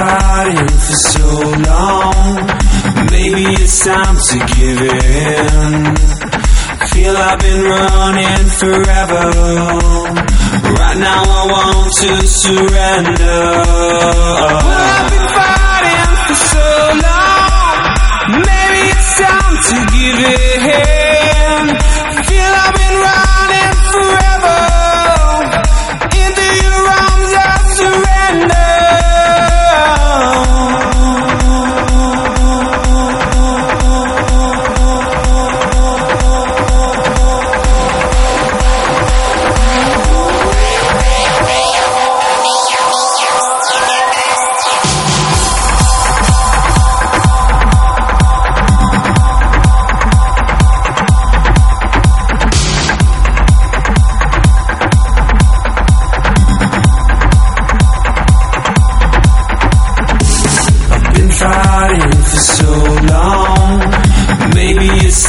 fighting for so long. Maybe it's time to give in. Feel I've been running forever. Right now I want to surrender. I've been fighting for so long. Maybe it's time to give in. Feel I've been running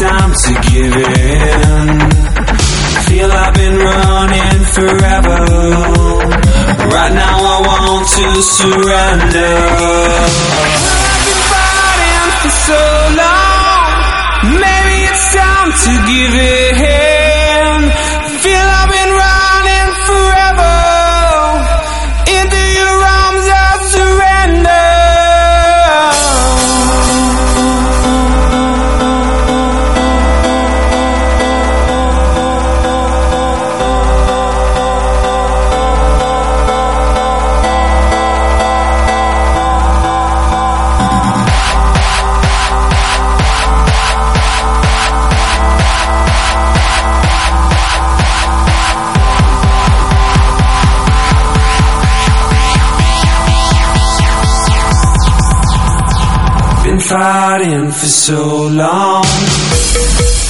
time to give in. Feel I've been running forever. Right now I want to surrender. I've been fighting for so long. Maybe it's time to give in. Fighting for so long.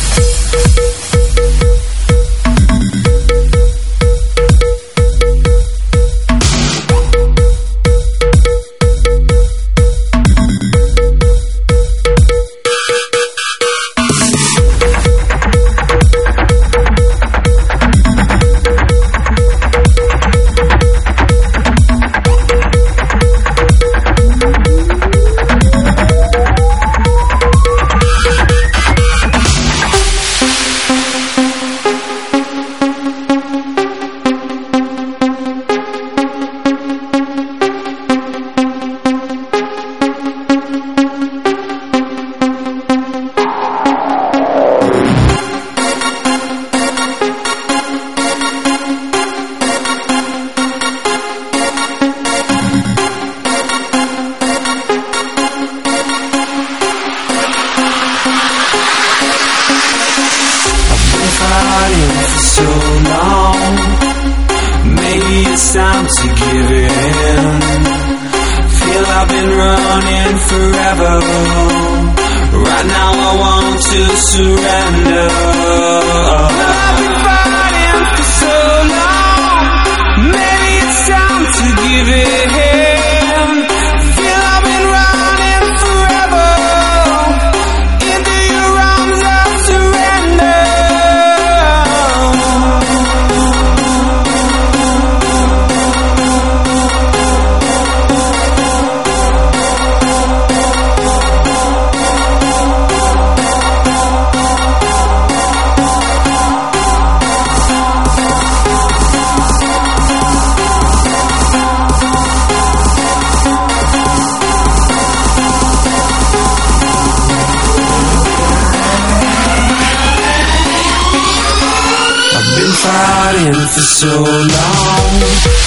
Forever. Right now I want to surrender. so long.